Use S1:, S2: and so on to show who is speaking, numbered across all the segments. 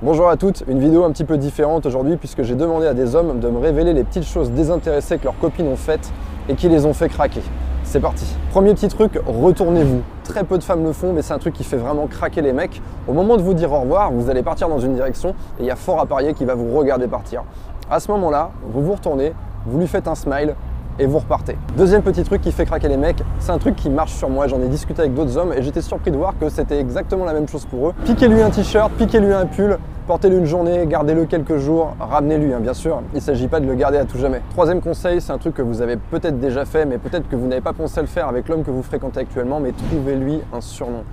S1: Bonjour à toutes, une vidéo un petit peu différente aujourd'hui puisque j'ai demandé à des hommes de me révéler les petites choses désintéressées que leurs copines ont faites et qui les ont fait craquer. C'est parti. Premier petit truc, retournez-vous. Très peu de femmes le font, mais c'est un truc qui fait vraiment craquer les mecs. Au moment de vous dire au revoir, vous allez partir dans une direction et il y a fort à parier qui va vous regarder partir. À ce moment-là, vous vous retournez, vous lui faites un smile et vous repartez. Deuxième petit truc qui fait craquer les mecs, c'est un truc qui marche sur moi. J'en ai discuté avec d'autres hommes et j'étais surpris de voir que c'était exactement la même chose pour eux. Piquez-lui un t-shirt, piquez-lui un pull, portez-le une journée, gardez-le quelques jours, ramenez-lui, hein, bien sûr. Il ne s'agit pas de le garder à tout jamais. Troisième conseil, c'est un truc que vous avez peut-être déjà fait, mais peut-être que vous n'avez pas pensé le faire avec l'homme que vous fréquentez actuellement, mais trouvez-lui un surnom.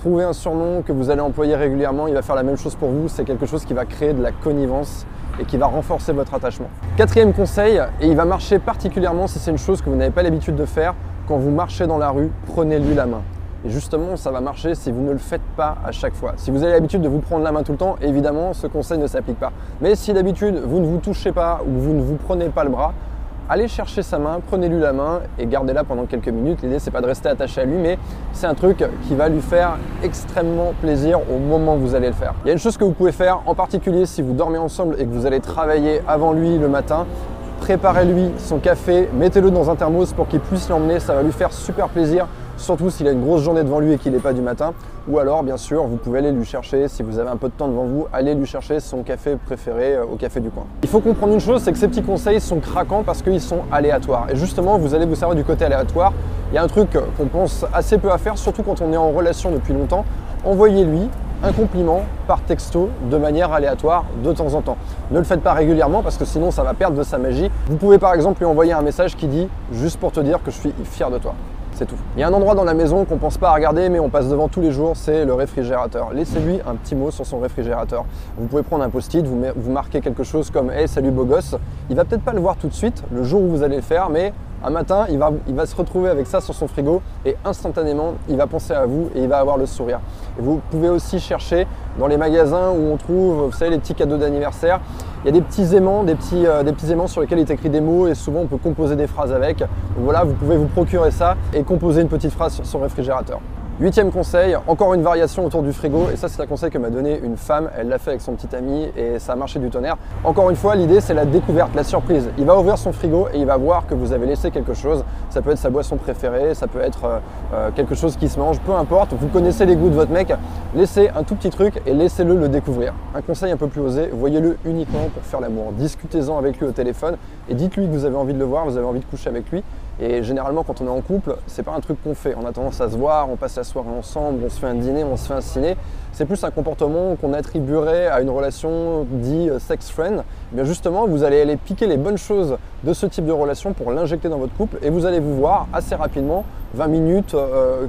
S1: Trouvez un surnom que vous allez employer régulièrement, il va faire la même chose pour vous, c'est quelque chose qui va créer de la connivence et qui va renforcer votre attachement. Quatrième conseil, et il va marcher particulièrement si c'est une chose que vous n'avez pas l'habitude de faire, quand vous marchez dans la rue, prenez-lui la main. Et justement, ça va marcher si vous ne le faites pas à chaque fois. Si vous avez l'habitude de vous prendre la main tout le temps, évidemment, ce conseil ne s'applique pas. Mais si d'habitude, vous ne vous touchez pas ou vous ne vous prenez pas le bras, allez chercher sa main, prenez-lui la main et gardez-la pendant quelques minutes. L'idée, c'est pas de rester attaché à lui, mais c'est un truc qui va lui faire extrêmement plaisir au moment où vous allez le faire. Il y a une chose que vous pouvez faire, en particulier si vous dormez ensemble et que vous allez travailler avant lui le matin, préparez-lui son café, mettez-le dans un thermos pour qu'il puisse l'emmener, ça va lui faire super plaisir surtout s'il a une grosse journée devant lui et qu'il n'est pas du matin. Ou alors, bien sûr, vous pouvez aller lui chercher, si vous avez un peu de temps devant vous, allez lui chercher son café préféré euh, au café du coin. Il faut comprendre une chose, c'est que ces petits conseils sont craquants parce qu'ils sont aléatoires. Et justement, vous allez vous servir du côté aléatoire. Il y a un truc qu'on pense assez peu à faire, surtout quand on est en relation depuis longtemps. Envoyez-lui un compliment par texto de manière aléatoire de temps en temps. Ne le faites pas régulièrement parce que sinon ça va perdre de sa magie. Vous pouvez par exemple lui envoyer un message qui dit juste pour te dire que je suis fier de toi c'est tout. Il y a un endroit dans la maison qu'on pense pas à regarder, mais on passe devant tous les jours, c'est le réfrigérateur. Laissez-lui un petit mot sur son réfrigérateur. Vous pouvez prendre un post-it, vous, marquez quelque chose comme Hey, salut beau gosse. Il va peut-être pas le voir tout de suite, le jour où vous allez le faire, mais un matin, il va, se retrouver avec ça sur son frigo et instantanément, il va penser à vous et il va avoir le sourire. Vous pouvez aussi chercher dans les magasins où on trouve, vous savez, les petits cadeaux d'anniversaire. Il y a des petits aimants, euh, sur lesquels est écrit des mots et souvent on peut composer des phrases avec. Donc voilà, vous pouvez vous procurer ça et composer une petite phrase sur son réfrigérateur. Huitième conseil, encore une variation autour du frigo, et ça c'est un conseil que m'a donné une femme, elle l'a fait avec son petit ami et ça a marché du tonnerre. Encore une fois, l'idée c'est la découverte, la surprise. Il va ouvrir son frigo et il va voir que vous avez laissé quelque chose. Ça peut être sa boisson préférée, ça peut être euh, euh, quelque chose qui se mange, peu importe. Vous connaissez les goûts de votre mec, laissez un tout petit truc et laissez-le le découvrir. Un conseil un peu plus osé, voyez-le uniquement pour faire l'amour. Discutez-en avec lui au téléphone et dites-lui que vous avez envie de le voir, vous avez envie de coucher avec lui. Et généralement, quand on est en couple, c'est pas un truc qu'on fait. On a tendance à se voir, on passe la soirée ensemble, on se fait un dîner, on se fait un ciné. C'est plus un comportement qu'on attribuerait à une relation dit euh, sex friend. Eh bien justement, vous allez aller piquer les bonnes choses de ce type de relation pour l'injecter dans votre couple et vous allez vous voir assez rapidement, 20 minutes,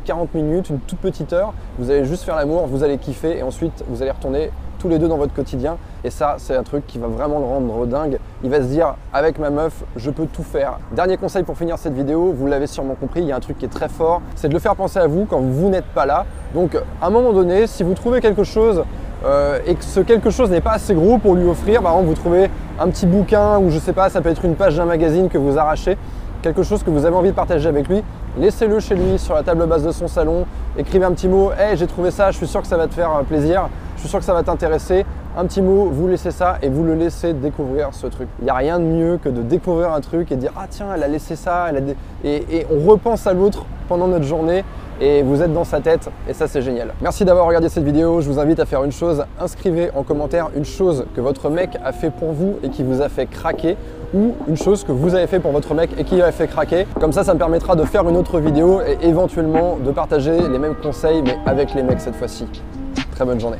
S1: 40 euh, minutes, une toute petite heure. Vous allez juste faire l'amour, vous allez kiffer et ensuite vous allez retourner tous les deux dans votre quotidien. Et ça, c'est un truc qui va vraiment le rendre dingue. Il va se dire, avec ma meuf, je peux tout faire. Dernier conseil pour finir cette vidéo, vous l'avez sûrement compris, il y a un truc qui est très fort, c'est de le faire penser à vous quand vous n'êtes pas là. Donc, à un moment donné, si vous trouvez quelque chose euh, et que ce quelque chose n'est pas assez gros pour lui offrir, par exemple, vous trouvez un petit bouquin ou je sais pas, ça peut être une page d'un magazine que vous arrachez, quelque chose que vous avez envie de partager avec lui, laissez-le chez lui sur la table basse de son salon, écrivez un petit mot, hey j'ai trouvé ça, je suis sûr que ça va te faire euh, plaisir, je suis sûr que ça va t'intéresser. Un petit mot, vous laissez ça et vous le laissez découvrir ce truc. Il n'y a rien de mieux que de découvrir un truc et dire ah tiens elle a laissé ça, elle a et, et on repense à l'autre pendant notre journée et vous êtes dans sa tête et ça c'est génial. Merci d'avoir regardé cette vidéo, je vous invite à faire une chose, inscrivez en commentaire une chose que votre mec a fait pour vous et qui vous a fait craquer ou une chose que vous avez fait pour votre mec et qui a fait craquer. Comme ça, ça me permettra de faire une autre vidéo et éventuellement de partager les mêmes conseils mais avec les mecs cette fois-ci. Très bonne journée.